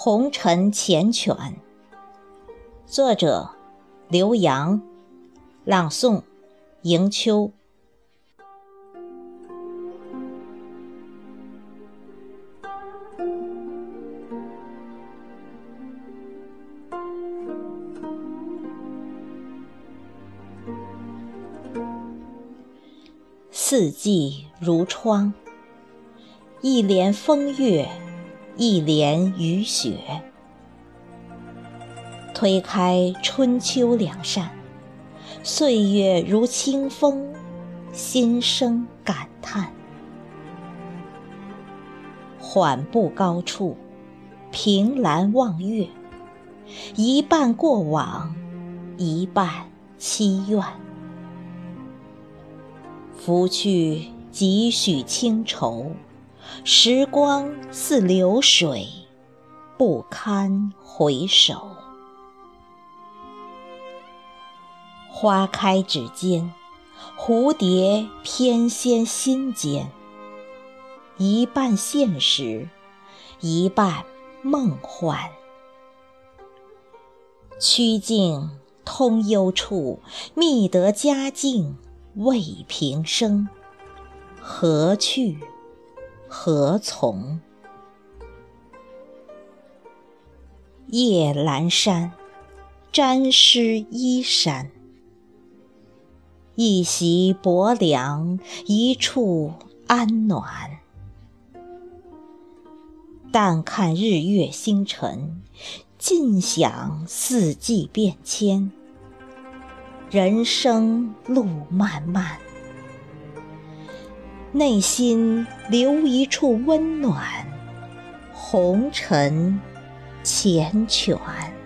红尘缱绻，作者刘洋，朗诵迎秋。四季如窗，一帘风月，一帘雨雪。推开春秋两扇，岁月如清风，心生感叹。缓步高处，凭栏望月，一半过往，一半期愿。拂去几许清愁，时光似流水，不堪回首。花开指尖，蝴蝶翩跹心间。一半现实，一半梦幻。曲径通幽处，觅得佳境未平生。何去何从？夜阑珊，沾湿衣衫。一席薄凉，一处安暖。但看日月星辰，尽享四季变迁。人生路漫漫，内心留一处温暖。红尘缱绻。